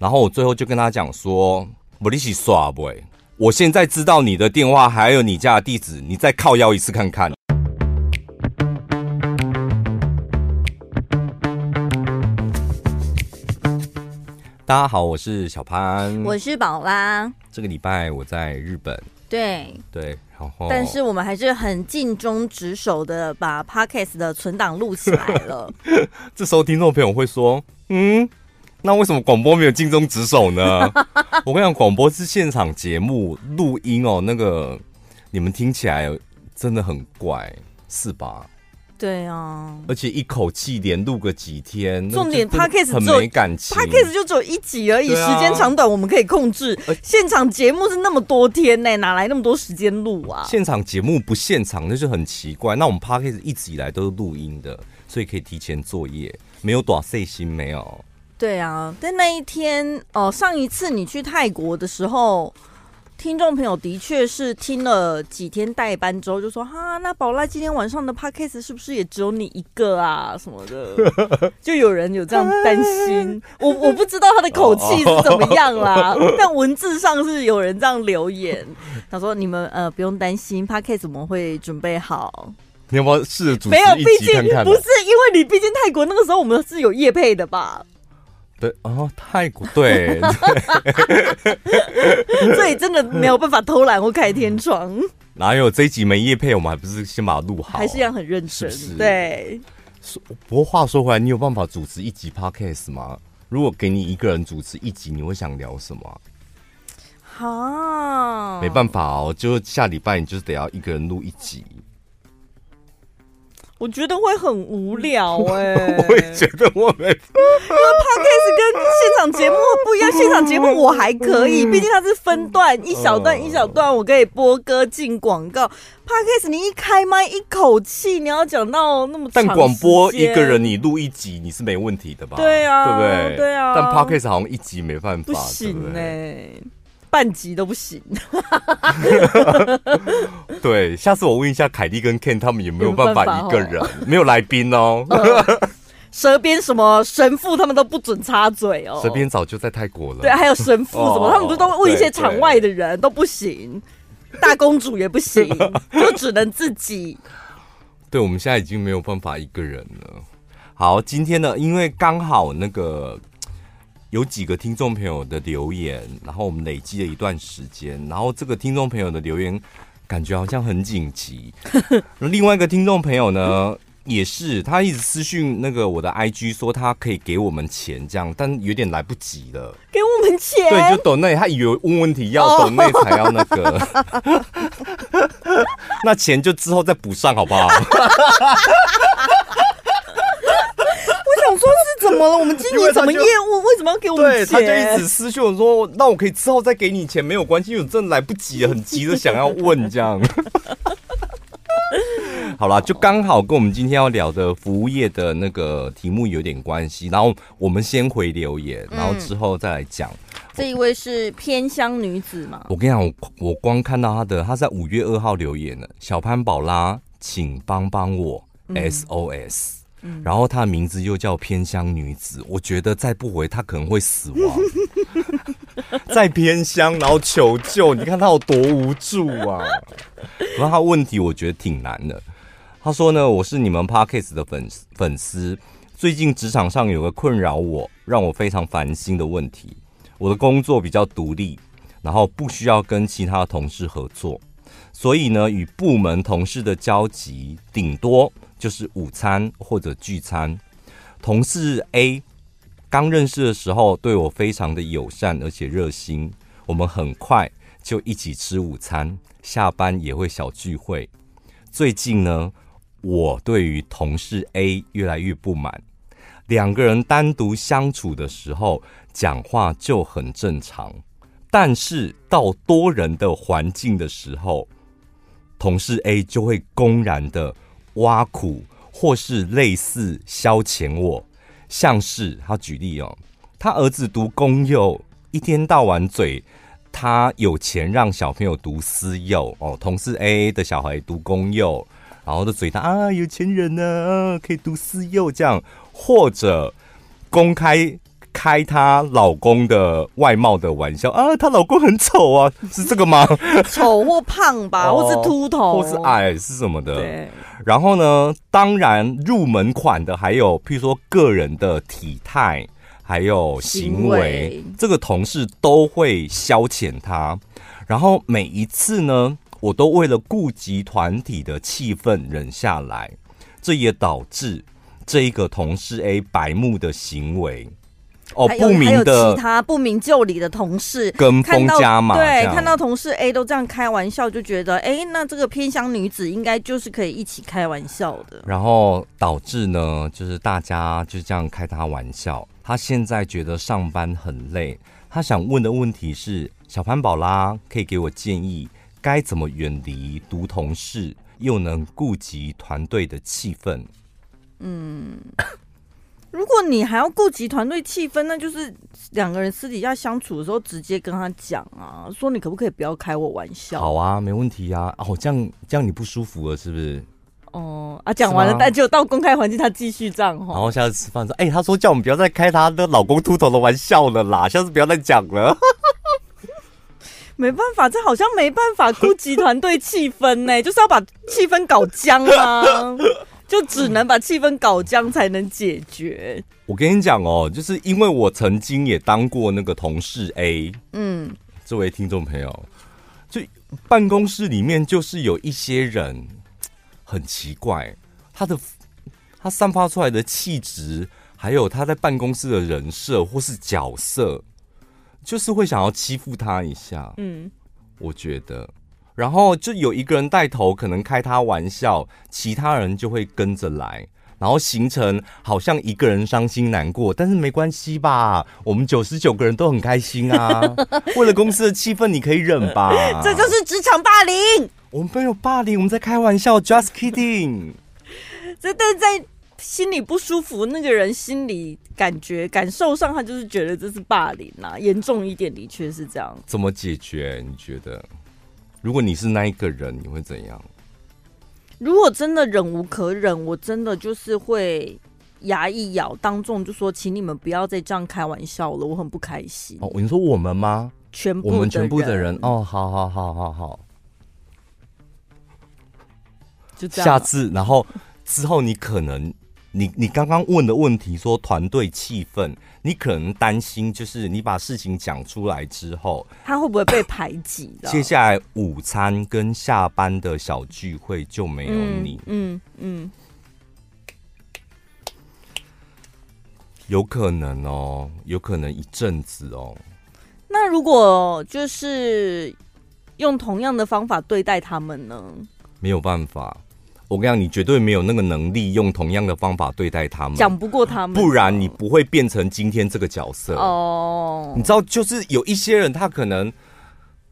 然后我最后就跟他讲说：“不利息耍不？我现在知道你的电话还有你家的地址，你再靠腰一次看看。”大家好，我是小潘，我是宝拉。这个礼拜我在日本，对对，然后但是我们还是很尽忠职守的把 Podcast 的存档录起来了。这时候听众朋友会说：“嗯，那为什么广播没有尽忠职守呢？” 我跟你讲，广播是现场节目录音哦，那个你们听起来真的很怪，是吧？对啊，而且一口气连录个几天，重点 Podcast 很没感情，Podcast 就只有一集而已，啊、时间长短我们可以控制。现场节目是那么多天呢，哪来那么多时间录啊？现场节目不现场那就很奇怪。那我们 Podcast 一直以来都是录音的，所以可以提前作业，没有多费心，没有。对啊，但那一天哦，上一次你去泰国的时候。听众朋友的确是听了几天代班之后，就说：“哈，那宝拉今天晚上的 podcast 是不是也只有你一个啊？什么的？” 就有人有这样担心。我我不知道他的口气是怎么样啦，但文字上是有人这样留言。他说：“你们呃不用担心，podcast 我们会准备好。”你有没有试着主持没有，毕竟不是因为你，毕竟泰国那个时候我们是有夜配的吧。对哦，泰国对，所以真的没有办法偷懒或开天窗。哪有这一集没夜配，我们还不是先把它录好，还是一样很认真。是是对。不过话说回来，你有办法主持一集 podcast 吗？如果给你一个人主持一集，你会想聊什么？好，没办法哦，就下礼拜你就是得要一个人录一集。我觉得会很无聊 哎、欸，我也觉得我没，因为 Podcast 跟现场节目不一样，现场节目我还可以，毕竟它是分段，一小段一小段，我可以播歌进广告。Podcast 你一开麦一口气，你要讲到那么长，但广播一个人你录一集你是没问题的吧？对啊，对不对？对啊，但 Podcast 好像一集没办法，不行哎、欸。半集都不行，对，下次我问一下凯蒂跟 Ken，他们有没有办法一个人，没有来宾哦？蛇鞭什么神父他们都不准插嘴哦。蛇鞭早就在泰国了，对，还有神父什么，哦、他们不是都问一些场外的人都不行，大公主也不行，就只能自己。对，我们现在已经没有办法一个人了。好，今天呢，因为刚好那个。有几个听众朋友的留言，然后我们累积了一段时间，然后这个听众朋友的留言感觉好像很紧急。另外一个听众朋友呢，也是他一直私讯那个我的 IG 说他可以给我们钱，这样，但有点来不及了。给我们钱？对，就抖内，他以为问问题要抖内才要那个，那钱就之后再补上好不好？怎么了？我们经营什么业务？为什么要给我们钱？对，他就一直私讯我说：“那我可以之后再给你钱，没有关系，因为我真的来不及了，很急的想要问这样。”好啦，就刚好跟我们今天要聊的服务业的那个题目有点关系。然后我们先回留言，然后之后再来讲。嗯、这一位是偏乡女子嘛？我跟你讲，我我光看到她的，她在五月二号留言了：“小潘宝拉，请帮帮我、”然后她的名字又叫偏乡女子，我觉得再不回她可能会死亡。在偏乡，然后求救，你看她有多无助啊！然后她问题我觉得挺难的。她说呢，我是你们 Podcast 的粉粉丝，最近职场上有个困扰我，让我非常烦心的问题。我的工作比较独立，然后不需要跟其他同事合作，所以呢，与部门同事的交集顶多。就是午餐或者聚餐，同事 A 刚认识的时候对我非常的友善而且热心，我们很快就一起吃午餐，下班也会小聚会。最近呢，我对于同事 A 越来越不满，两个人单独相处的时候讲话就很正常，但是到多人的环境的时候，同事 A 就会公然的。挖苦或是类似消遣我，像是他举例哦，他儿子读公幼，一天到晚嘴他有钱让小朋友读私幼哦，同事 A 的小孩读公幼，然后就嘴他啊有钱人呢，啊可以读私幼这样，或者公开开她老公的外貌的玩笑啊，她老公很丑啊，是这个吗？丑或胖吧，或是秃头，或是矮是什么的？对。然后呢，当然入门款的还有，譬如说个人的体态，还有行为，行为这个同事都会消遣他。然后每一次呢，我都为了顾及团体的气氛忍下来，这也导致这一个同事 A 白目的行为。哦，不明的其他不明就里的同事跟风加码，对，看到同事 A 都这样开玩笑，就觉得哎，那这个偏乡女子应该就是可以一起开玩笑的。然后导致呢，就是大家就这样开他玩笑。他现在觉得上班很累，他想问的问题是：小潘宝拉可以给我建议，该怎么远离毒同事，又能顾及团队的气氛？嗯。如果你还要顾及团队气氛，那就是两个人私底下相处的时候，直接跟他讲啊，说你可不可以不要开我玩笑？好啊，没问题啊。哦，这样这样你不舒服了是不是？哦啊，讲完了，但就到公开环境，他继续这样。然后下次吃饭说，哎、欸，他说叫我们不要再开他的老公秃头的玩笑了啦，下次不要再讲了。没办法，这好像没办法顾及团队气氛呢，就是要把气氛搞僵啊。就只能把气氛搞僵才能解决。我跟你讲哦，就是因为我曾经也当过那个同事 A，嗯，这位听众朋友，就办公室里面就是有一些人很奇怪，他的他散发出来的气质，还有他在办公室的人设或是角色，就是会想要欺负他一下。嗯，我觉得。然后就有一个人带头，可能开他玩笑，其他人就会跟着来，然后形成好像一个人伤心难过，但是没关系吧？我们九十九个人都很开心啊！为了公司的气氛，你可以忍吧？这就是职场霸凌。我们没有霸凌，我们在开玩笑，just kidding。这但在心里不舒服，那个人心里感觉感受上，他就是觉得这是霸凌啊，严重一点的确是这样。怎么解决？你觉得？如果你是那一个人，你会怎样？如果真的忍无可忍，我真的就是会牙一咬，当众就说：“请你们不要再这样开玩笑了，我很不开心。”哦，你说我们吗？全部我们全部的人哦，好好好好好，就这样。下次，然后之后你可能。你你刚刚问的问题说团队气氛，你可能担心就是你把事情讲出来之后，他会不会被排挤？接下来午餐跟下班的小聚会就没有你。嗯嗯，嗯，有可能哦，有可能一阵子哦。那如果就是用同样的方法对待他们呢？没有办法。我跟你讲，你绝对没有那个能力用同样的方法对待他们，讲不过他们，不然你不会变成今天这个角色哦。你知道，就是有一些人，他可能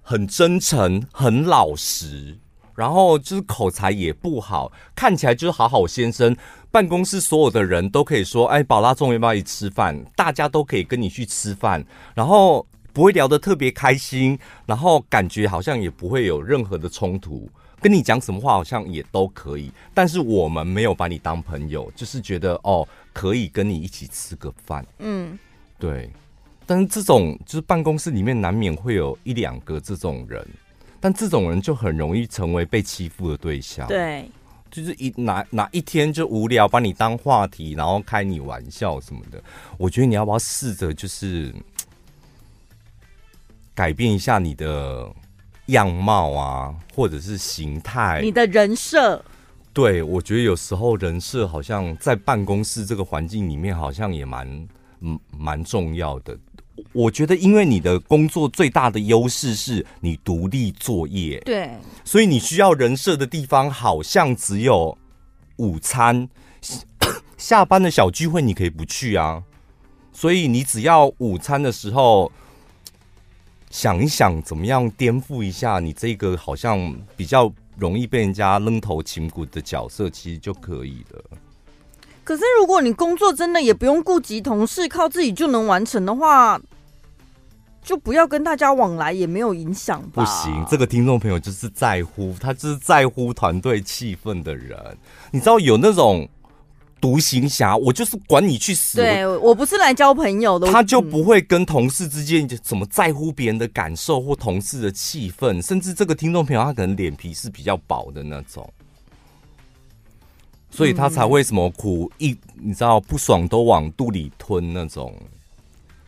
很真诚、很老实，然后就是口才也不好，看起来就是好好先生。办公室所有的人都可以说：“哎，宝拉终于要不要一起吃饭？”大家都可以跟你去吃饭，然后不会聊得特别开心，然后感觉好像也不会有任何的冲突。跟你讲什么话好像也都可以，但是我们没有把你当朋友，就是觉得哦，可以跟你一起吃个饭，嗯，对。但是这种就是办公室里面难免会有一两个这种人，但这种人就很容易成为被欺负的对象。对，就是一哪哪一天就无聊，把你当话题，然后开你玩笑什么的。我觉得你要不要试着就是改变一下你的。样貌啊，或者是形态，你的人设，对，我觉得有时候人设好像在办公室这个环境里面，好像也蛮嗯蛮重要的。我觉得，因为你的工作最大的优势是你独立作业，对，所以你需要人设的地方好像只有午餐下班的小聚会，你可以不去啊。所以你只要午餐的时候。想一想，怎么样颠覆一下你这个好像比较容易被人家扔头擒骨的角色，其实就可以了。可是，如果你工作真的也不用顾及同事，靠自己就能完成的话，就不要跟大家往来，也没有影响吧？不行，这个听众朋友就是在乎，他就是在乎团队气氛的人。你知道有那种独行侠，我就是管你去死。对，我不是来交朋友的。他就不会跟同事之间怎么在乎别人的感受或同事的气氛，甚至这个听众朋友他可能脸皮是比较薄的那种，所以他才会什么苦一，你知道不爽都往肚里吞那种。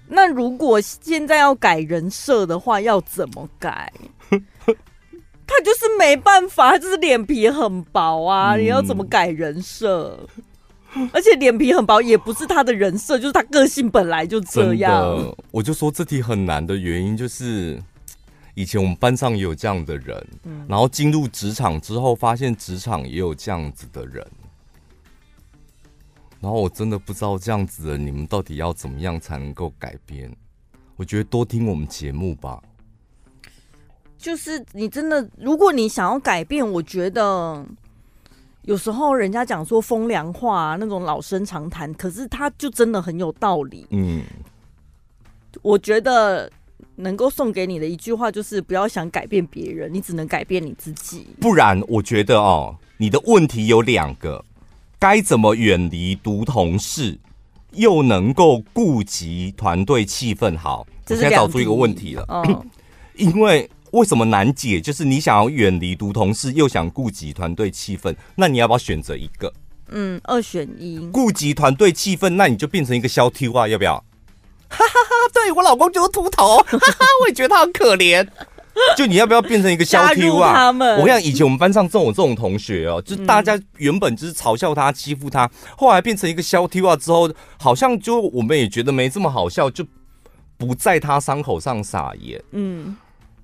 那如果现在要改人设的话，要怎么改？他就是没办法，他就是脸皮很薄啊！你要怎么改人设？而且脸皮很薄也不是他的人设，就是他个性本来就这样。我就说这题很难的原因就是，以前我们班上也有这样的人，然后进入职场之后，发现职场也有这样子的人。然后我真的不知道这样子的你们到底要怎么样才能够改变？我觉得多听我们节目吧。就是你真的，如果你想要改变，我觉得有时候人家讲说风凉话那种老生常谈，可是他就真的很有道理。嗯，我觉得能够送给你的一句话就是不要想改变别人，你只能改变你自己。不然，我觉得哦，你的问题有两个。该怎么远离毒同事，又能够顾及团队气氛？好，我现在找出一个问题了。哦、因为为什么难解？就是你想要远离毒同事，又想顾及团队气氛，那你要不要选择一个？嗯，二选一。顾及团队气氛，那你就变成一个消 T 啊？要不要？哈哈哈！对我老公就是秃头，哈哈，我也觉得他很可怜。就你要不要变成一个消 T 啊？我跟你讲，以前我们班上这种这种同学哦，就大家原本就是嘲笑他、欺负他，后来变成一个消 T 啊之后，好像就我们也觉得没这么好笑，就不在他伤口上撒盐。嗯，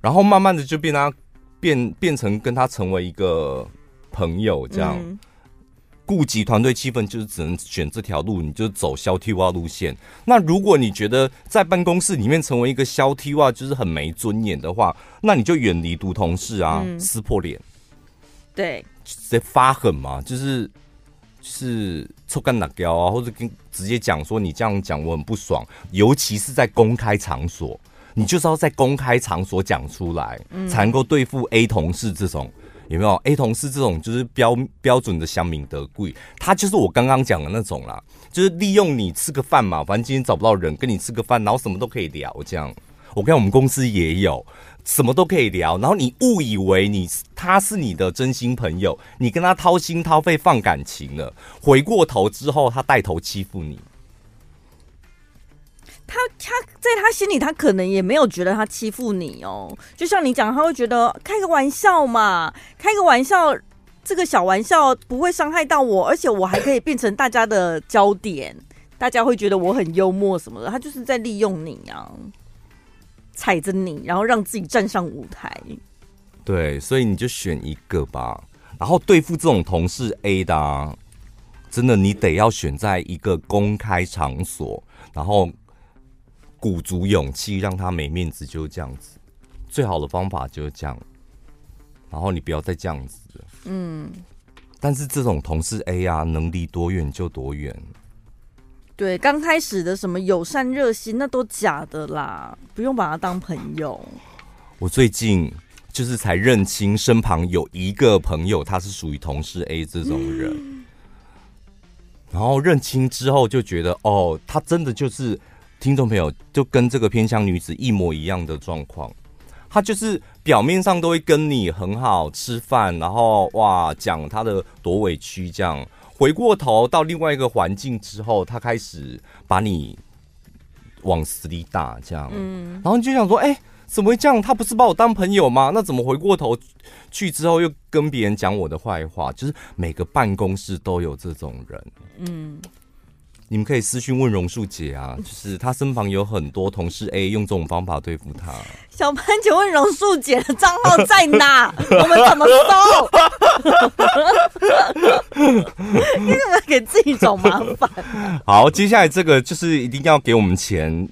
然后慢慢的就变他变变成跟他成为一个朋友这样。顾及团队气氛，就是只能选这条路，你就走消 T 哇路线。那如果你觉得在办公室里面成为一个消 T 哇，就是很没尊严的话，那你就远离毒同事啊，嗯、撕破脸，对，直接发狠嘛，就是是臭干打胶啊，或者跟直接讲说你这样讲我很不爽，尤其是在公开场所，你就是要在公开场所讲出来，嗯、才能够对付 A 同事这种。有没有 A 同事这种就是标标准的乡民得贵？他就是我刚刚讲的那种啦，就是利用你吃个饭嘛，反正今天找不到人跟你吃个饭，然后什么都可以聊这样。我看我们公司也有，什么都可以聊，然后你误以为你他是你的真心朋友，你跟他掏心掏肺放感情了，回过头之后他带头欺负你。他他在他心里，他可能也没有觉得他欺负你哦。就像你讲，他会觉得开个玩笑嘛，开个玩笑，这个小玩笑不会伤害到我，而且我还可以变成大家的焦点，大家会觉得我很幽默什么的。他就是在利用你啊，踩着你，然后让自己站上舞台。对，所以你就选一个吧。然后对付这种同事 A 的啊，真的你得要选在一个公开场所，然后。鼓足勇气让他没面子，就是这样子。最好的方法就是这样，然后你不要再这样子。嗯。但是这种同事 A 啊，能离多远就多远。对，刚开始的什么友善热心，那都假的啦，不用把他当朋友。我最近就是才认清身旁有一个朋友，他是属于同事 A 这种人。嗯。然后认清之后就觉得，哦，他真的就是。听众朋友，就跟这个偏向女子一模一样的状况，她就是表面上都会跟你很好吃饭，然后哇讲她的多委屈这样，回过头到另外一个环境之后，她开始把你往死里打这样，嗯，然后你就想说，哎，怎么会这样？她不是把我当朋友吗？那怎么回过头去之后又跟别人讲我的坏话？就是每个办公室都有这种人，嗯。你们可以私讯问榕树姐啊，就是她身旁有很多同事 A 用这种方法对付她。小潘，请问榕树姐的账号在哪？我们怎么搜？你怎么给自己找麻烦？好，接下来这个就是一定要给我们钱。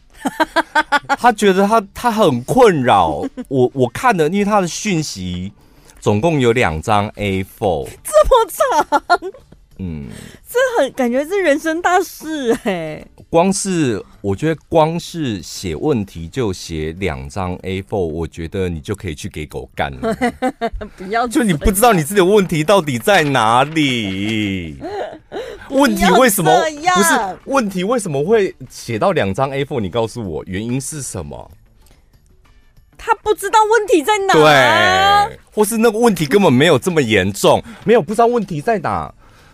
他觉得他他很困扰。我我看了，因为他的讯息总共有两张 A4，这么长。嗯，这很感觉是人生大事哎、欸。光是我觉得光是写问题就写两张 A4，我觉得你就可以去给狗干了。不要，就你不知道你自己的问题到底在哪里。问题为什么不是问题？为什么会写到两张 A4？你告诉我原因是什么？他不知道问题在哪，对，或是那个问题根本没有这么严重，没有不知道问题在哪，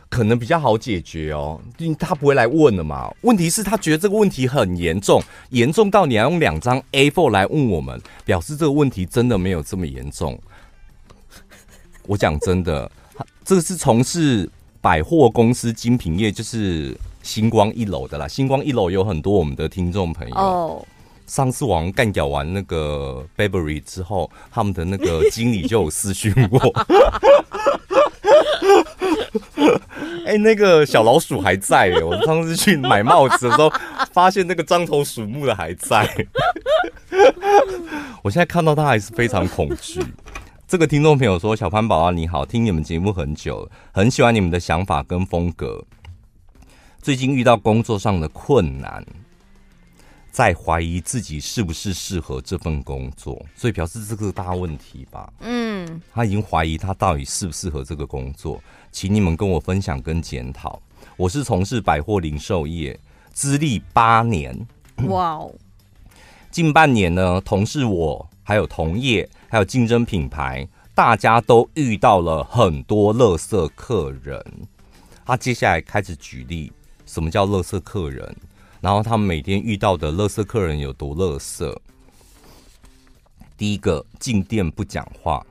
可能比较好解决哦。因为他不会来问了嘛？问题是他觉得这个问题很严重，严重到你要用两张 A4 来问我们，表示这个问题真的没有这么严重。我讲真的，这个是从事百货公司精品业，就是星光一楼的啦。星光一楼有很多我们的听众朋友。上次王干掉完那个 Burberry 之后，他们的那个 经理就有私讯我。哎、欸，那个小老鼠还在耶！我上次去买帽子的时候，发现那个獐头鼠目的还在。我现在看到他还是非常恐惧。这个听众朋友说：“小潘宝啊，你好，听你们节目很久了，很喜欢你们的想法跟风格。最近遇到工作上的困难。”在怀疑自己是不是适合这份工作，所以表示这个大问题吧。嗯，他已经怀疑他到底适不适合这个工作，请你们跟我分享跟检讨。我是从事百货零售业，资历八年。哇哦！近半年呢，同事我还有同业还有竞争品牌，大家都遇到了很多垃圾客人。他接下来开始举例，什么叫垃圾客人？然后他们每天遇到的乐色客人有多乐色？第一个进店不讲话，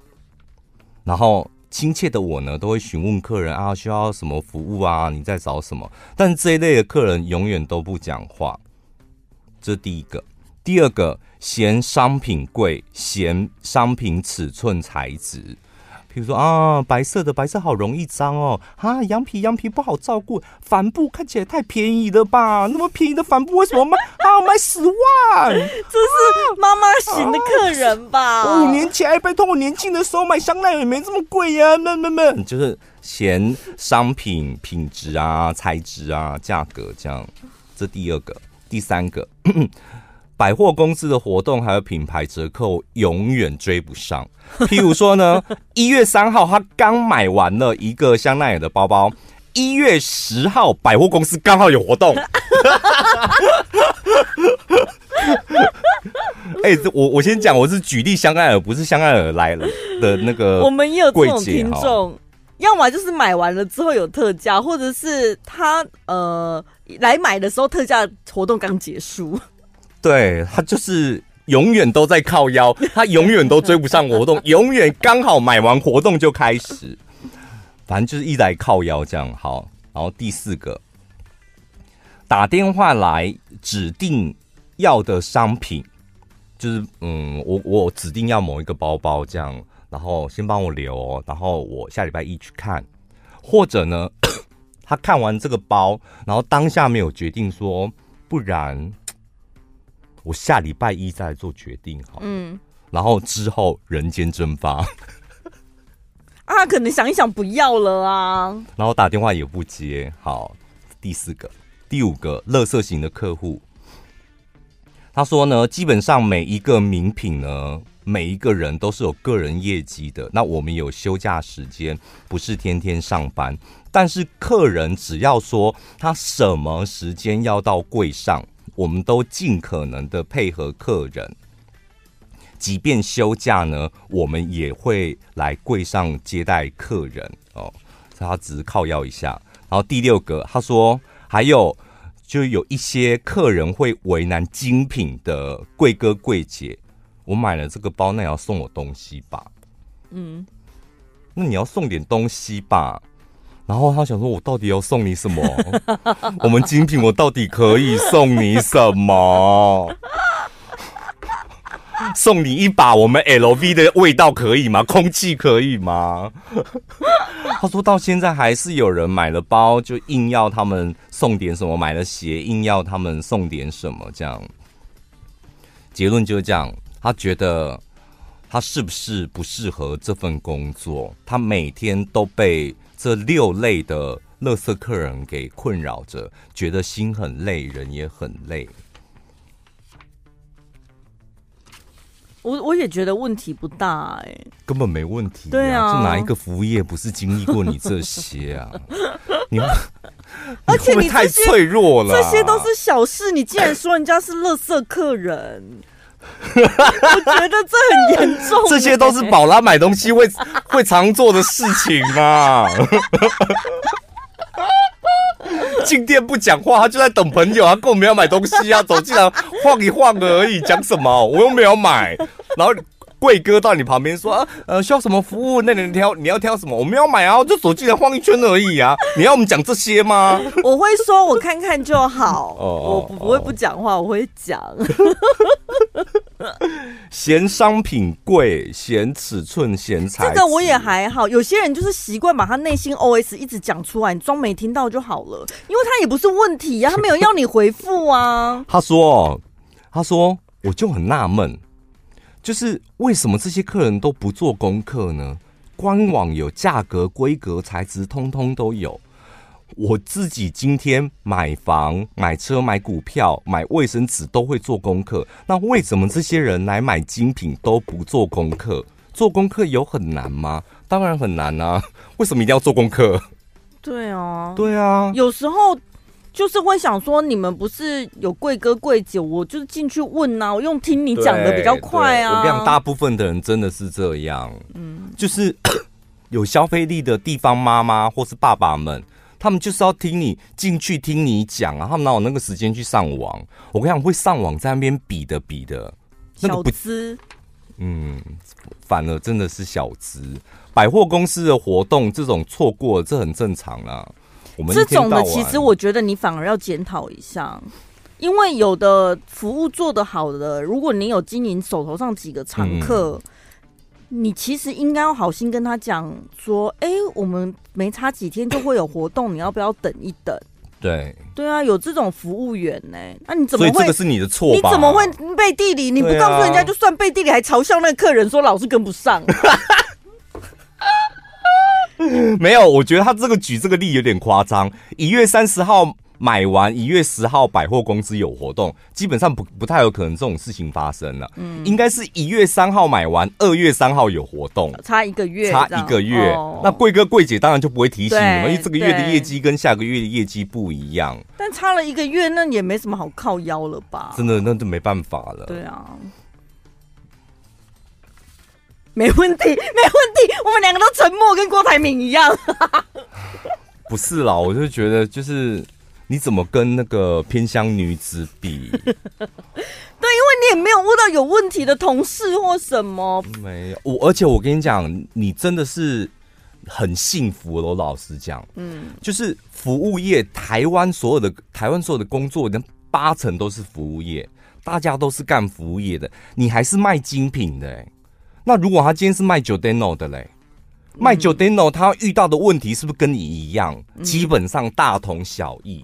然后亲切的我呢都会询问客人啊，需要什么服务啊，你在找什么？但这一类的客人永远都不讲话，这第一个。第二个嫌商品贵，嫌商品尺寸材质。比如说啊，白色的白色好容易脏哦，啊，羊皮羊皮不好照顾，帆布看起来太便宜了吧？那么便宜的帆布为什么卖啊卖十万？这是妈妈型的客人吧？啊、五年前，拜托我年轻的时候买香奈儿也没这么贵呀、啊，那那那就是嫌商品品质啊、材质啊、价格这样。这第二个，第三个。百货公司的活动还有品牌折扣永远追不上。譬如说呢，一月三号他刚买完了一个香奈儿的包包，一月十号百货公司刚好有活动。哎、欸，我我先讲，我是举例香奈儿，不是香奈儿来了的那个。我们也有这种听众，要么就是买完了之后有特价，或者是他呃来买的时候特价活动刚结束。对，他就是永远都在靠腰，他永远都追不上活动，永远刚好买完活动就开始，反正就是一来靠腰这样。好，然后第四个，打电话来指定要的商品，就是嗯，我我指定要某一个包包这样，然后先帮我留，然后我下礼拜一去看，或者呢，他看完这个包，然后当下没有决定说，不然。我下礼拜一再来做决定，好，嗯，然后之后人间蒸发，啊，可能想一想不要了啊，然后打电话也不接，好，第四个、第五个，乐色型的客户，他说呢，基本上每一个名品呢，每一个人都是有个人业绩的，那我们有休假时间，不是天天上班，但是客人只要说他什么时间要到柜上。我们都尽可能的配合客人，即便休假呢，我们也会来柜上接待客人哦。他只是靠要一下。然后第六个，他说还有就有一些客人会为难精品的贵哥贵姐，我买了这个包，那也要送我东西吧？嗯，那你要送点东西吧？然后他想说：“我到底要送你什么？我们精品，我到底可以送你什么？送你一把我们 LV 的味道可以吗？空气可以吗？” 他说到现在还是有人买了包就硬要他们送点什么，买了鞋硬要他们送点什么，这样。结论就是这样，他觉得他是不是不适合这份工作？他每天都被。这六类的乐色客人给困扰着，觉得心很累，人也很累。我我也觉得问题不大哎、欸，根本没问题、啊。对啊，就哪一个服务业不是经历过你这些啊？你们，而且你太脆弱了，这些都是小事，你竟然说人家是垃圾客人，我觉得这很严重、欸。这些都是宝拉买东西会会常做的事情嘛。进店不讲话，他就在等朋友，他根本没有买东西啊，走进来晃一晃而已，讲什么？我又没有买。然后贵哥到你旁边说：“啊，呃，需要什么服务？那你挑，你要挑什么？我们要买啊，我就手机来晃一圈而已啊。你要我们讲这些吗？”我会说，我看看就好。哦，我不会不讲话，我会讲。嫌商品贵，嫌尺寸，嫌材。这个我也还好。有些人就是习惯把他内心 OS 一直讲出来，你装没听到就好了，因为他也不是问题呀、啊，他没有要你回复啊。他说：“他说，我就很纳闷。”就是为什么这些客人都不做功课呢？官网有价格、规格、材质，通通都有。我自己今天买房、买车、买股票、买卫生纸都会做功课。那为什么这些人来买精品都不做功课？做功课有很难吗？当然很难啊！为什么一定要做功课？对啊，对啊，有时候。就是会想说，你们不是有贵哥贵姐，我就是进去问啊，我用听你讲的比较快啊。我跟你讲，大部分的人真的是这样，嗯，就是 有消费力的地方妈妈或是爸爸们，他们就是要听你进去听你讲啊，他们哪有那个时间去上网？我跟你讲，会上网在那边比的比的，那个不小资，嗯，反而真的是小资。百货公司的活动这种错过，这很正常啦。这种的，其实我觉得你反而要检讨一下，因为有的服务做得好的，如果你有经营手头上几个常客，嗯、你其实应该要好心跟他讲说：“哎，我们没差几天就会有活动，你要不要等一等？”对，对啊，有这种服务员呢，那你怎么会？这个是你的错，你怎么会背地里你不告诉人家，就算背地里还嘲笑那个客人说老是跟不上。没有，我觉得他这个举这个例有点夸张。一月三十号买完，一月十号百货公司有活动，基本上不不太有可能这种事情发生了。嗯，应该是一月三号买完，二月三号有活动，差一个月，差一个月。哦、那贵哥贵姐当然就不会提醒你们，因为这个月的业绩跟下个月的业绩不一样。但差了一个月，那也没什么好靠腰了吧？真的，那就没办法了。对啊。没问题，没问题。我们两个都沉默，跟郭台铭一样。不是啦，我就觉得，就是你怎么跟那个偏乡女子比？对，因为你也没有遇到有问题的同事或什么。没有，我而且我跟你讲，你真的是很幸福了。我老实讲，嗯，就是服务业，台湾所有的台湾所有的工作，连八成都是服务业，大家都是干服务业的，你还是卖精品的、欸，那如果他今天是卖 Giordano 的嘞，嗯、卖 Giordano 他遇到的问题是不是跟你一样？嗯、基本上大同小异。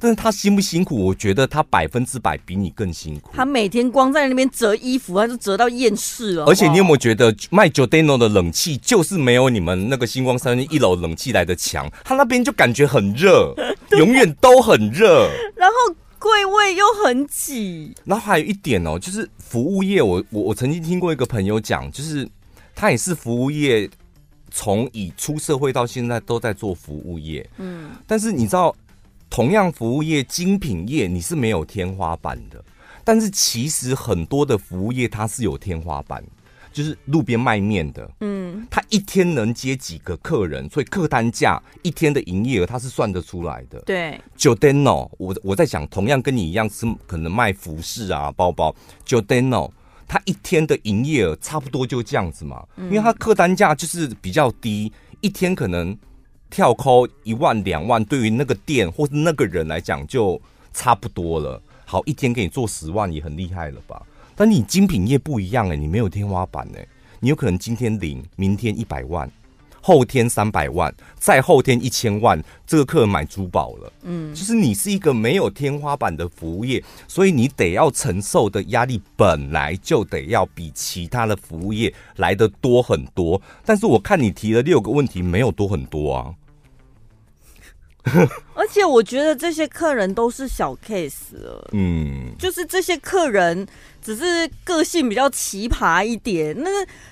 但是他辛不辛苦？我觉得他百分之百比你更辛苦。他每天光在那边折衣服，他就折到厌世了。而且你有没有觉得卖 Giordano 的冷气就是没有你们那个星光三越一楼冷气来的强？他那边就感觉很热，永远都很热。然后。柜位又很挤，然后还有一点哦，就是服务业我，我我我曾经听过一个朋友讲，就是他也是服务业，从以出社会到现在都在做服务业，嗯，但是你知道，同样服务业精品业你是没有天花板的，但是其实很多的服务业它是有天花板。就是路边卖面的，嗯，他一天能接几个客人，所以客单价一天的营业额他是算得出来的。对，Giordano，我我在想，同样跟你一样是可能卖服饰啊、包包，Giordano，他一天的营业额差不多就这样子嘛，嗯、因为他客单价就是比较低，一天可能跳扣一万两万，对于那个店或是那个人来讲就差不多了。好，一天给你做十万也很厉害了吧？但你精品业不一样哎、欸，你没有天花板哎、欸，你有可能今天零，明天一百万，后天三百万，再后天一千万，这个客人买珠宝了，嗯，就是你是一个没有天花板的服务业，所以你得要承受的压力本来就得要比其他的服务业来的多很多。但是我看你提了六个问题，没有多很多啊。而且我觉得这些客人都是小 case 了，嗯，就是这些客人只是个性比较奇葩一点，那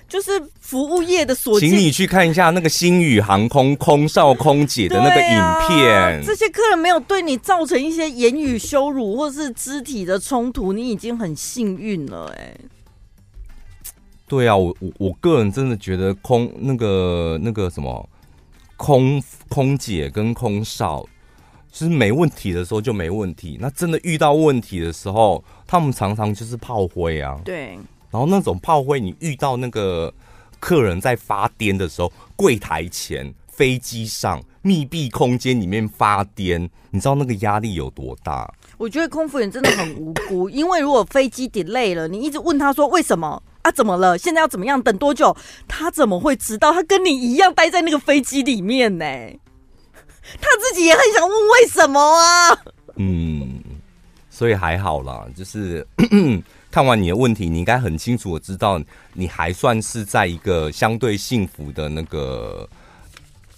就是服务业的所。请你去看一下那个星宇航空空少空姐的那个影片。啊，这些客人没有对你造成一些言语羞辱或是肢体的冲突，你已经很幸运了，哎。对啊，我我我个人真的觉得空那个那个什么空空姐跟空少，就是没问题的时候就没问题，那真的遇到问题的时候，他们常常就是炮灰啊。对。然后那种炮灰，你遇到那个客人在发癫的时候，柜台前、飞机上、密闭空间里面发癫，你知道那个压力有多大？我觉得空服员真的很无辜，因为如果飞机 delay 了，你一直问他说为什么？他、怎么了？现在要怎么样？等多久？他怎么会知道？他跟你一样待在那个飞机里面呢？他自己也很想问为什么啊？嗯，所以还好啦，就是 看完你的问题，你应该很清楚的知道，你还算是在一个相对幸福的那个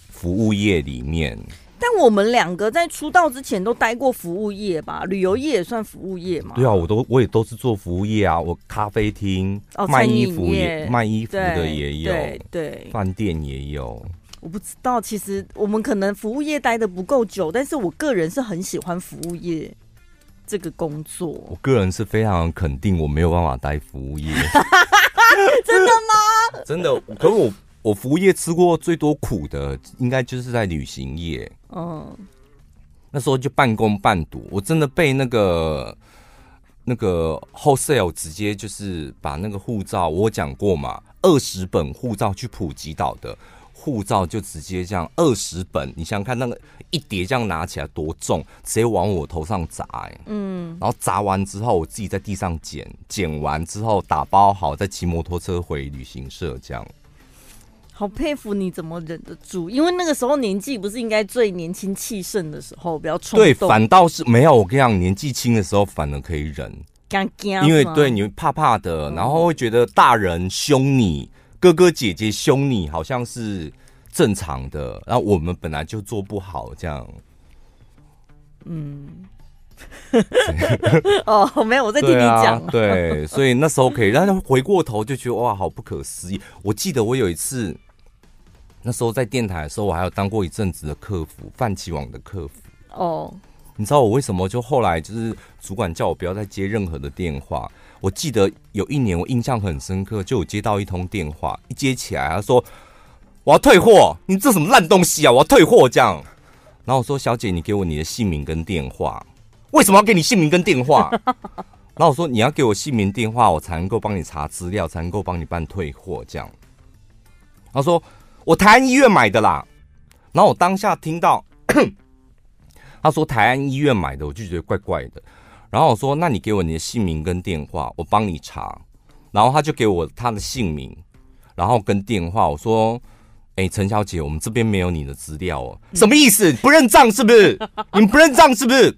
服务业里面。但我们两个在出道之前都待过服务业吧？旅游业也算服务业嘛？对啊，我都我也都是做服务业啊。我咖啡厅、哦、卖衣服也卖衣服的也有，对对，饭店也有。我不知道，其实我们可能服务业待的不够久，但是我个人是很喜欢服务业这个工作。我个人是非常肯定，我没有办法待服务业。真的吗？真的，可是我。我服务业吃过最多苦的，应该就是在旅行业。嗯，那时候就半工半读，我真的被那个那个 wholesale 直接就是把那个护照，我讲过嘛，二十本护照去普吉岛的护照就直接这样二十本，你想想看那个一叠这样拿起来多重，直接往我头上砸，欸。嗯，然后砸完之后，我自己在地上捡，捡完之后打包好，再骑摩托车回旅行社这样。好佩服你怎么忍得住，因为那个时候年纪不是应该最年轻气盛的时候，比较冲动。对，反倒是没有。我跟你讲，年纪轻的时候反而可以忍，因为对你会怕怕的，然后会觉得大人凶你，哥哥姐姐凶你，好像是正常的。然后我们本来就做不好，这样。嗯。哦，没有，我在听你讲、啊。对，所以那时候可以，但是回过头就觉得哇，好不可思议。我记得我有一次。那时候在电台的时候，我还有当过一阵子的客服，泛起网的客服。哦，oh. 你知道我为什么就后来就是主管叫我不要再接任何的电话？我记得有一年我印象很深刻，就有接到一通电话，一接起来他说我要退货，你这什么烂东西啊！我要退货这样。然后我说小姐，你给我你的姓名跟电话。为什么要给你姓名跟电话？然后我说你要给我姓名电话，我才能够帮你查资料，才能够帮你办退货这样。他说。我台安医院买的啦，然后我当下听到 他说台安医院买的，我就觉得怪怪的。然后我说：“那你给我你的姓名跟电话，我帮你查。”然后他就给我他的姓名，然后跟电话。我说：“哎，陈小姐，我们这边没有你的资料哦，什么意思？不认账是不是？你们不认账是不是？”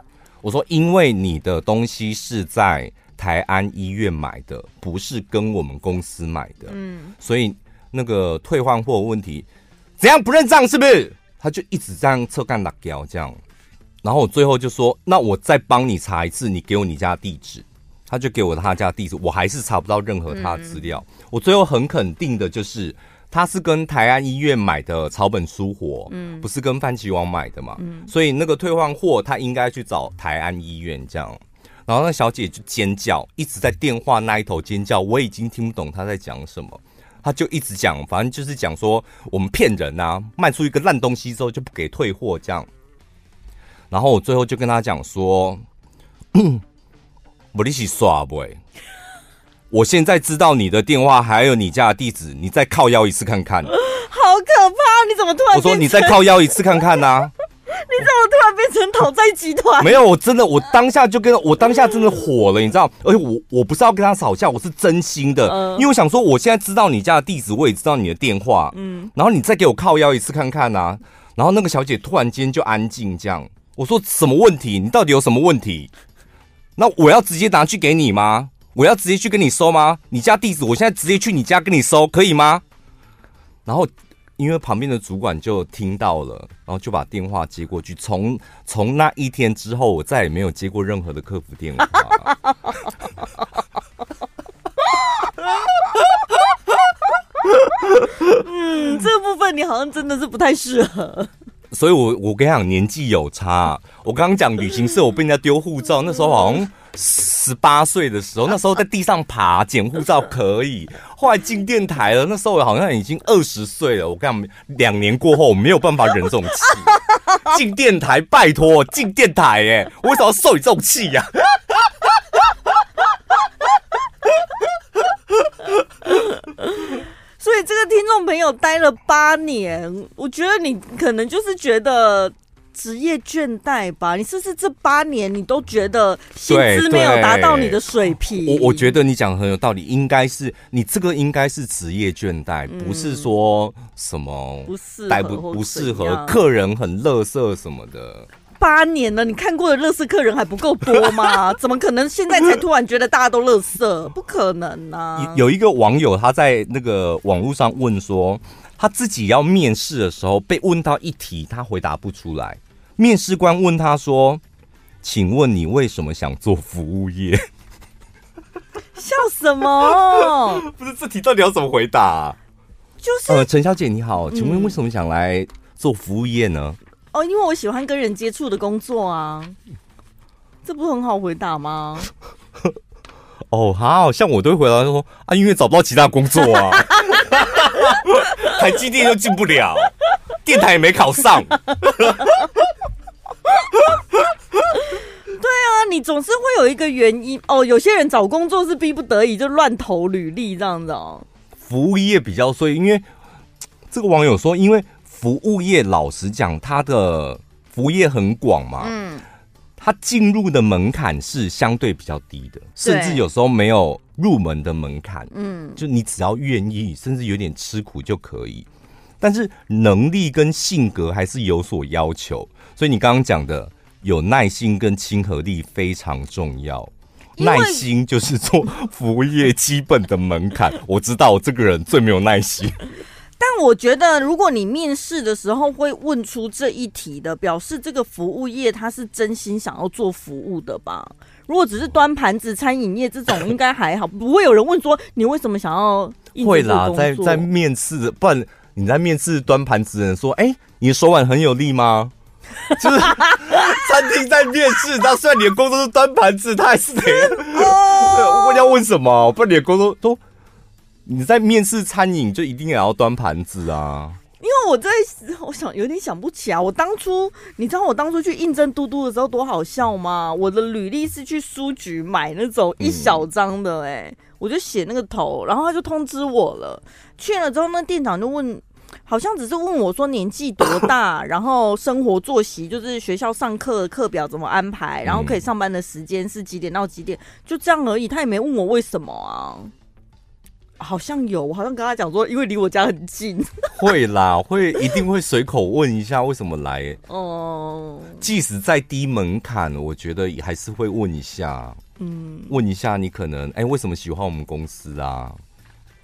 我说：“因为你的东西是在台安医院买的，不是跟我们公司买的，嗯，所以。”那个退换货问题，怎样不认账是不是？他就一直这样侧干打胶这样，然后我最后就说，那我再帮你查一次，你给我你家地址，他就给我他家地址，我还是查不到任何他的资料。嗯、我最后很肯定的就是，他是跟台安医院买的草本书活，嗯，不是跟番茄网买的嘛，嗯，所以那个退换货他应该去找台安医院这样，然后那小姐就尖叫，一直在电话那一头尖叫，我已经听不懂他在讲什么。他就一直讲，反正就是讲说我们骗人啊，卖出一个烂东西之后就不给退货这样。然后我最后就跟他讲说，我一起耍不？我现在知道你的电话还有你家的地址，你再靠腰一次看看。好可怕！你怎么突然？我说你再靠腰一次看看呐、啊。你怎么突然变成讨债集团？没有，我真的，我当下就跟我当下真的火了，你知道？而且我我不是要跟他吵架，我是真心的，因为我想说，我现在知道你家的地址，我也知道你的电话，嗯，然后你再给我靠腰一次看看啊。然后那个小姐突然间就安静，这样我说什么问题？你到底有什么问题？那我要直接拿去给你吗？我要直接去跟你收吗？你家地址，我现在直接去你家跟你收，可以吗？然后。因为旁边的主管就听到了，然后就把电话接过去。从从那一天之后，我再也没有接过任何的客服电话。嗯，这部分你好像真的是不太适合。所以我，我跟你讲，年纪有差。我刚刚讲旅行社，我被人家丢护照，那时候好像十八岁的时候，那时候在地上爬捡护照可以。后来进电台了，那时候我好像已经二十岁了。我跟你讲，两年过后，我没有办法忍这种气。进电台，拜托，进电台，哎，我为什么要受你这种气呀？以这个听众朋友待了八年，我觉得你可能就是觉得职业倦怠吧？你是不是这八年你都觉得薪资没有达到你的水平？我我觉得你讲的很有道理，应该是你这个应该是职业倦怠，嗯、不是说什么不适待不不适合客人很乐色什么的。八年了，你看过的垃圾客人还不够多吗？怎么可能现在才突然觉得大家都垃圾？不可能啊！有一个网友他在那个网络上问说，他自己要面试的时候被问到一题，他回答不出来。面试官问他说：“请问你为什么想做服务业？”笑什么？不是这题到底要怎么回答啊？就是呃，陈小姐你好，请问为什么想来做服务业呢？哦，因为我喜欢跟人接触的工作啊，这不是很好回答吗？哦，好像我都会回答说啊，因为找不到其他工作啊，台积电又进不了，电台也没考上。对啊，你总是会有一个原因哦。有些人找工作是逼不得已，就乱投履历这样子哦。服务业比较衰，因为这个网友说，因为。服务业老实讲，它的服务业很广嘛，嗯，它进入的门槛是相对比较低的，甚至有时候没有入门的门槛，嗯，就你只要愿意，甚至有点吃苦就可以。但是能力跟性格还是有所要求，所以你刚刚讲的有耐心跟亲和力非常重要。耐心就是做服务业基本的门槛。我知道我这个人最没有耐心。但我觉得，如果你面试的时候会问出这一题的，表示这个服务业他是真心想要做服务的吧？如果只是端盘子、餐饮业这种，应该还好，不会有人问说你为什么想要。会啦，在在面试，不然你在面试端盘子的人说：“哎、欸，你的手腕很有力吗？” 就是餐厅在面试，他虽然你的工作是端盘子，他还是得 问要问什么？不然你的工作都。你在面试餐饮就一定也要端盘子啊？因为我在，我想有点想不起啊。我当初，你知道我当初去应征嘟嘟的时候多好笑吗？我的履历是去书局买那种一小张的、欸，哎、嗯，我就写那个头，然后他就通知我了。去了之后，那店长就问，好像只是问我说年纪多大，然后生活作息就是学校上课的课表怎么安排，然后可以上班的时间是几点到几点，就这样而已。他也没问我为什么啊。好像有，我好像跟他讲说，因为离我家很近。会啦，会一定会随口问一下为什么来。哦，即使再低门槛，我觉得也还是会问一下。嗯，问一下你可能哎、欸，为什么喜欢我们公司啊？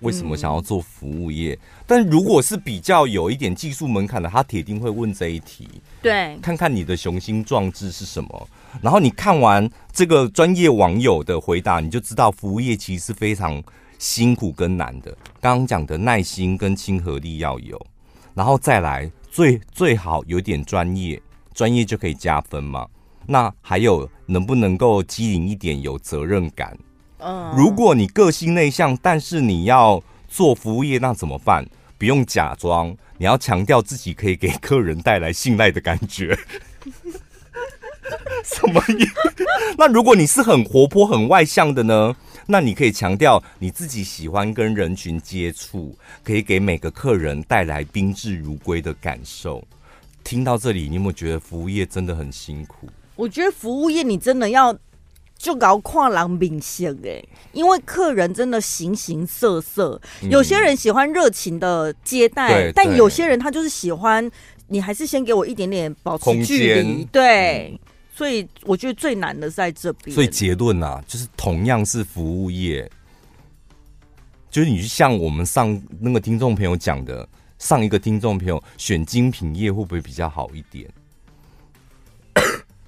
为什么想要做服务业？嗯、但如果是比较有一点技术门槛的，他铁定会问这一题。对，看看你的雄心壮志是什么。然后你看完这个专业网友的回答，你就知道服务业其实是非常。辛苦跟难的，刚刚讲的耐心跟亲和力要有，然后再来最最好有点专业，专业就可以加分嘛。那还有能不能够机灵一点，有责任感？嗯，如果你个性内向，但是你要做服务业，那怎么办？不用假装，你要强调自己可以给客人带来信赖的感觉。什么意思？那如果你是很活泼、很外向的呢？那你可以强调你自己喜欢跟人群接触，可以给每个客人带来宾至如归的感受。听到这里，你有没有觉得服务业真的很辛苦？我觉得服务业你真的要就搞跨栏明星哎，因为客人真的形形色色，有些人喜欢热情的接待，嗯、但有些人他就是喜欢你还是先给我一点点保持距离，对。嗯所以我觉得最难的是在这边。所以结论啊，就是同样是服务业，就是你像我们上那个听众朋友讲的，上一个听众朋友选精品业会不会比较好一点？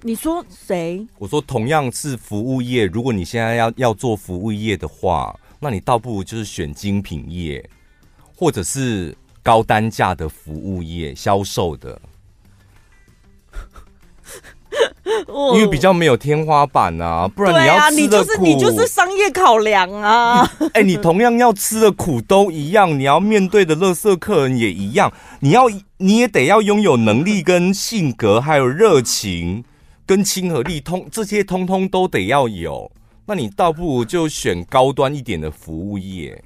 你说谁？我说同样是服务业，如果你现在要要做服务业的话，那你倒不如就是选精品业，或者是高单价的服务业销售的。因为比较没有天花板啊，不然你要吃的苦，啊、你就是你就是商业考量啊。哎、欸，你同样要吃的苦都一样，你要面对的乐色客人也一样，你要你也得要拥有能力跟性格，还有热情跟亲和力，通这些通通都得要有。那你倒不如就选高端一点的服务业，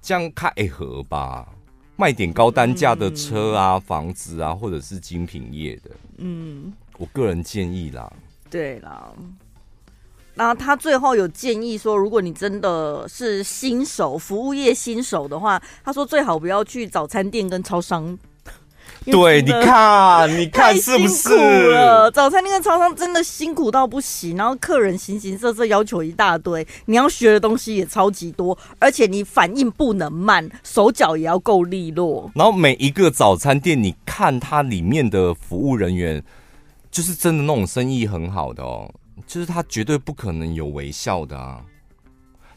这样开合吧。卖点高单价的车啊、嗯、房子啊，或者是精品业的。嗯，我个人建议啦。对啦，然后他最后有建议说，如果你真的是新手，服务业新手的话，他说最好不要去早餐店跟超商。对，你看，你看是不是？早餐店跟超商真的辛苦到不行，然后客人形形色色，要求一大堆，你要学的东西也超级多，而且你反应不能慢，手脚也要够利落。然后每一个早餐店，你看它里面的服务人员，就是真的那种生意很好的哦，就是他绝对不可能有微笑的啊。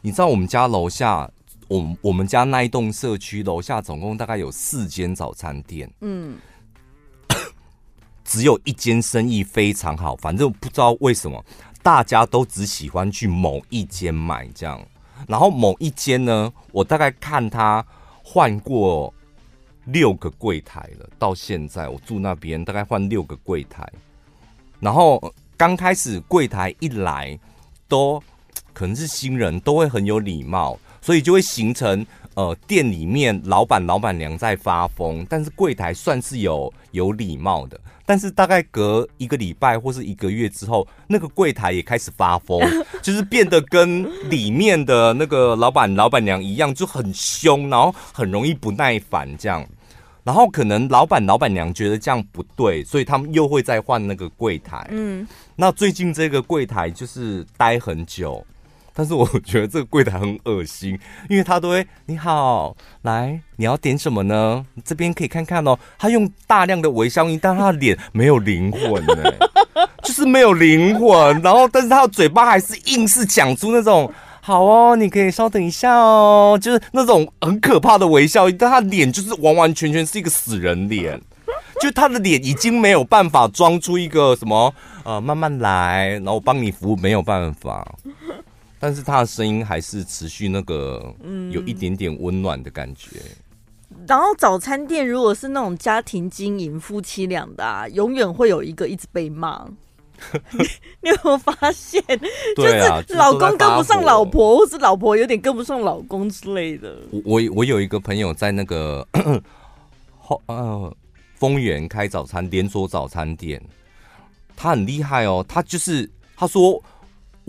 你知道我们家楼下？我我们家那一栋社区楼下总共大概有四间早餐店，嗯，只有一间生意非常好，反正不知道为什么大家都只喜欢去某一间买这样，然后某一间呢，我大概看他换过六个柜台了，到现在我住那边大概换六个柜台，然后刚开始柜台一来都可能是新人，都会很有礼貌。所以就会形成，呃，店里面老板老板娘在发疯，但是柜台算是有有礼貌的。但是大概隔一个礼拜或是一个月之后，那个柜台也开始发疯，就是变得跟里面的那个老板老板娘一样，就很凶，然后很容易不耐烦这样。然后可能老板老板娘觉得这样不对，所以他们又会再换那个柜台。嗯，那最近这个柜台就是待很久。但是我觉得这个柜台很恶心，因为他都会你好，来，你要点什么呢？这边可以看看哦。他用大量的微笑音，但他的脸没有灵魂呢，就是没有灵魂。然后，但是他的嘴巴还是硬是讲出那种好哦，你可以稍等一下哦，就是那种很可怕的微笑。但他脸就是完完全全是一个死人脸，就他的脸已经没有办法装出一个什么呃，慢慢来，然后我帮你服务，没有办法。但是他的声音还是持续那个，有一点点温暖的感觉、嗯。然后早餐店如果是那种家庭经营、夫妻俩的、啊，永远会有一个一直被骂。你有没有发现？对啊，就是老公跟不上老婆，或是老婆有点跟不上老公之类的。我我我有一个朋友在那个 后呃丰原开早餐连锁早餐店，他很厉害哦，他就是他说。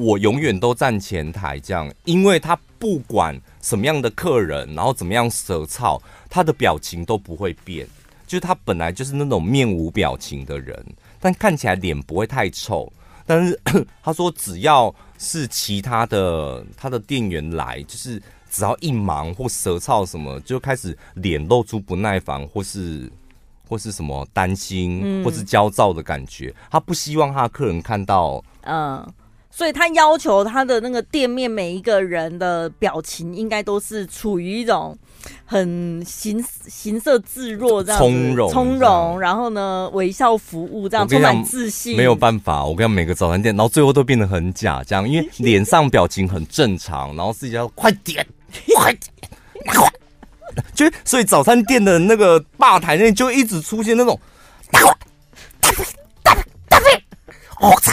我永远都站前台，这样，因为他不管什么样的客人，然后怎么样舌操，他的表情都不会变。就是他本来就是那种面无表情的人，但看起来脸不会太臭。但是 他说，只要是其他的他的店员来，就是只要一忙或舌燥什么，就开始脸露出不耐烦，或是或是什么担心，或是焦躁的感觉。他不希望他的客人看到，嗯。所以他要求他的那个店面每一个人的表情应该都是处于一种很形形色自若这样从容从容，然后呢微笑服务这样充满自信。没有办法，我跟你讲每个早餐店，然后最后都变得很假，这样因为脸上表情很正常，然后自己要快点快点，快，就所以早餐店的那个吧台内就一直出现那种大大大大我操！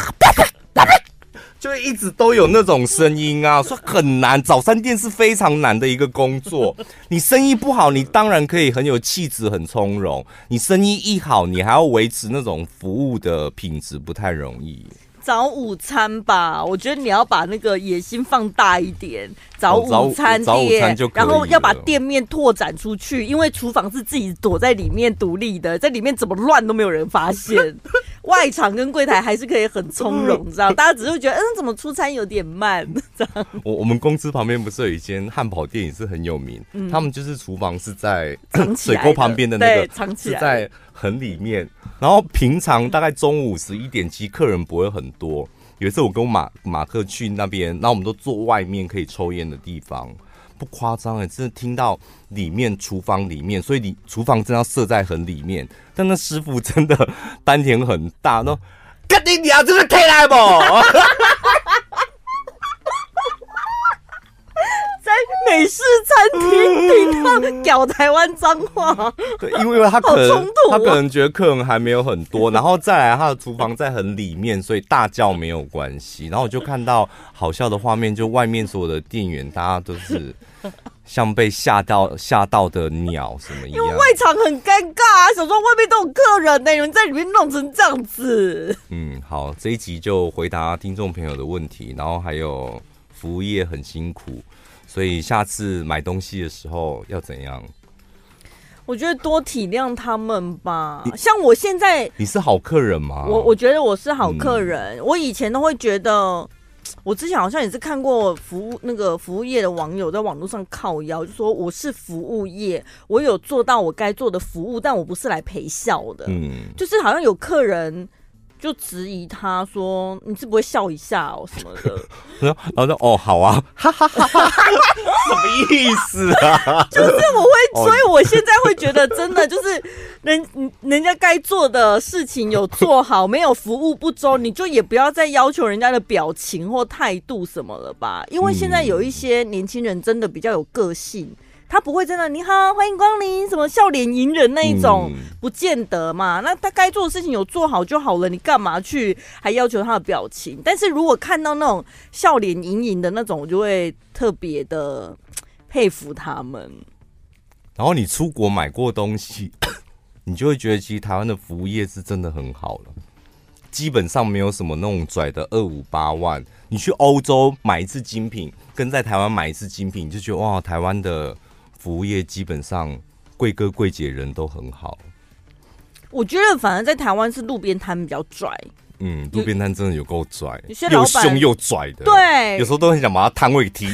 一直都有那种声音啊，说很难。早餐店是非常难的一个工作。你生意不好，你当然可以很有气质、很从容。你生意一好，你还要维持那种服务的品质，不太容易。早午餐吧，我觉得你要把那个野心放大一点，早午餐店，哦、然后要把店面拓展出去，因为厨房是自己躲在里面独立的，在里面怎么乱都没有人发现，外场跟柜台还是可以很从容，这样大家只是觉得，嗯，怎么出餐有点慢，这样。我我们公司旁边不是有一间汉堡店也是很有名，嗯、他们就是厨房是在水沟旁边的那个，藏起来，是在很里面，然后平常大概中午十一点，其实客人不会很多。有一次我跟马马克去那边，然后我们都坐外面可以抽烟的地方，不夸张哎，真的听到里面厨房里面，所以你厨房真的要设在很里面，但那师傅真的 丹田很大，那肯定你要这个开来不？在美式餐厅听到屌台湾脏话，对，因为他可能他可能觉得客人还没有很多，然后再来他的厨房在很里面，所以大叫没有关系。然后我就看到好笑的画面，就外面所有的店员，大家都是 像被吓到吓到的鸟什么一样。因为外场很尴尬啊，想说外面都有客人呢，有人在里面弄成这样子。嗯，好，这一集就回答听众朋友的问题，然后还有服务业很辛苦。所以下次买东西的时候要怎样？我觉得多体谅他们吧。像我现在，你是好客人吗？我我觉得我是好客人。嗯、我以前都会觉得，我之前好像也是看过服务那个服务业的网友在网络上靠腰，就说我是服务业，我有做到我该做的服务，但我不是来陪笑的。嗯，就是好像有客人。就质疑他说：“你是不会笑一下哦什么的？” 然后说：“哦，好啊，哈哈哈哈哈，什么意思啊？就是我会，所以我现在会觉得，真的就是人人家该做的事情有做好，没有服务不周，你就也不要再要求人家的表情或态度什么了吧？因为现在有一些年轻人真的比较有个性。”他不会真的你好，欢迎光临，什么笑脸迎人那一种，嗯、不见得嘛。那他该做的事情有做好就好了，你干嘛去还要求他的表情？但是如果看到那种笑脸盈盈的那种，我就会特别的佩服他们。然后你出国买过东西，你就会觉得其实台湾的服务业是真的很好了，基本上没有什么那种拽的二五八万。你去欧洲买一次精品，跟在台湾买一次精品，你就觉得哇，台湾的。服务业基本上贵哥贵姐人都很好，我觉得反而在台湾是路边摊比较拽。嗯，路边摊真的有够拽，又凶又拽的。对，有时候都很想把他摊位踢，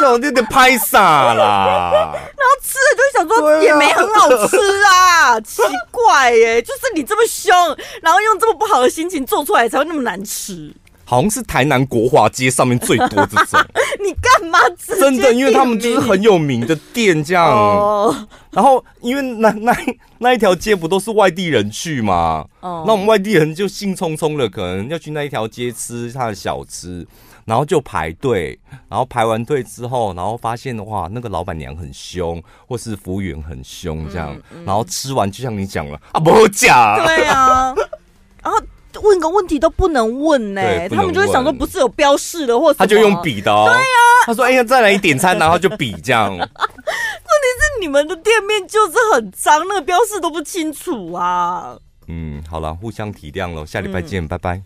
就有点拍傻啦。然后吃了就想说也没很好吃啊，啊 奇怪耶、欸，就是你这么凶，然后用这么不好的心情做出来才会那么难吃。好像是台南国华街上面最多这种，你干嘛？真的，因为他们就是很有名的店，这样。Oh. 然后，因为那那那一条街不都是外地人去吗？哦，oh. 那我们外地人就兴冲冲的，可能要去那一条街吃他的小吃，然后就排队，然后排完队之后，然后发现的话，那个老板娘很凶，或是服务员很凶，这样。嗯嗯、然后吃完，就像你讲了啊，不好讲。对啊。问个问题都不能问呢、欸，他们就会想说不是有标示的，或者他就用笔的、哦。对呀、啊，他说：“哎呀，再来一点餐，然后就比这样。”问题是你们的店面就是很脏，那个标示都不清楚啊。嗯，好了，互相体谅喽，下礼拜见，嗯、拜拜。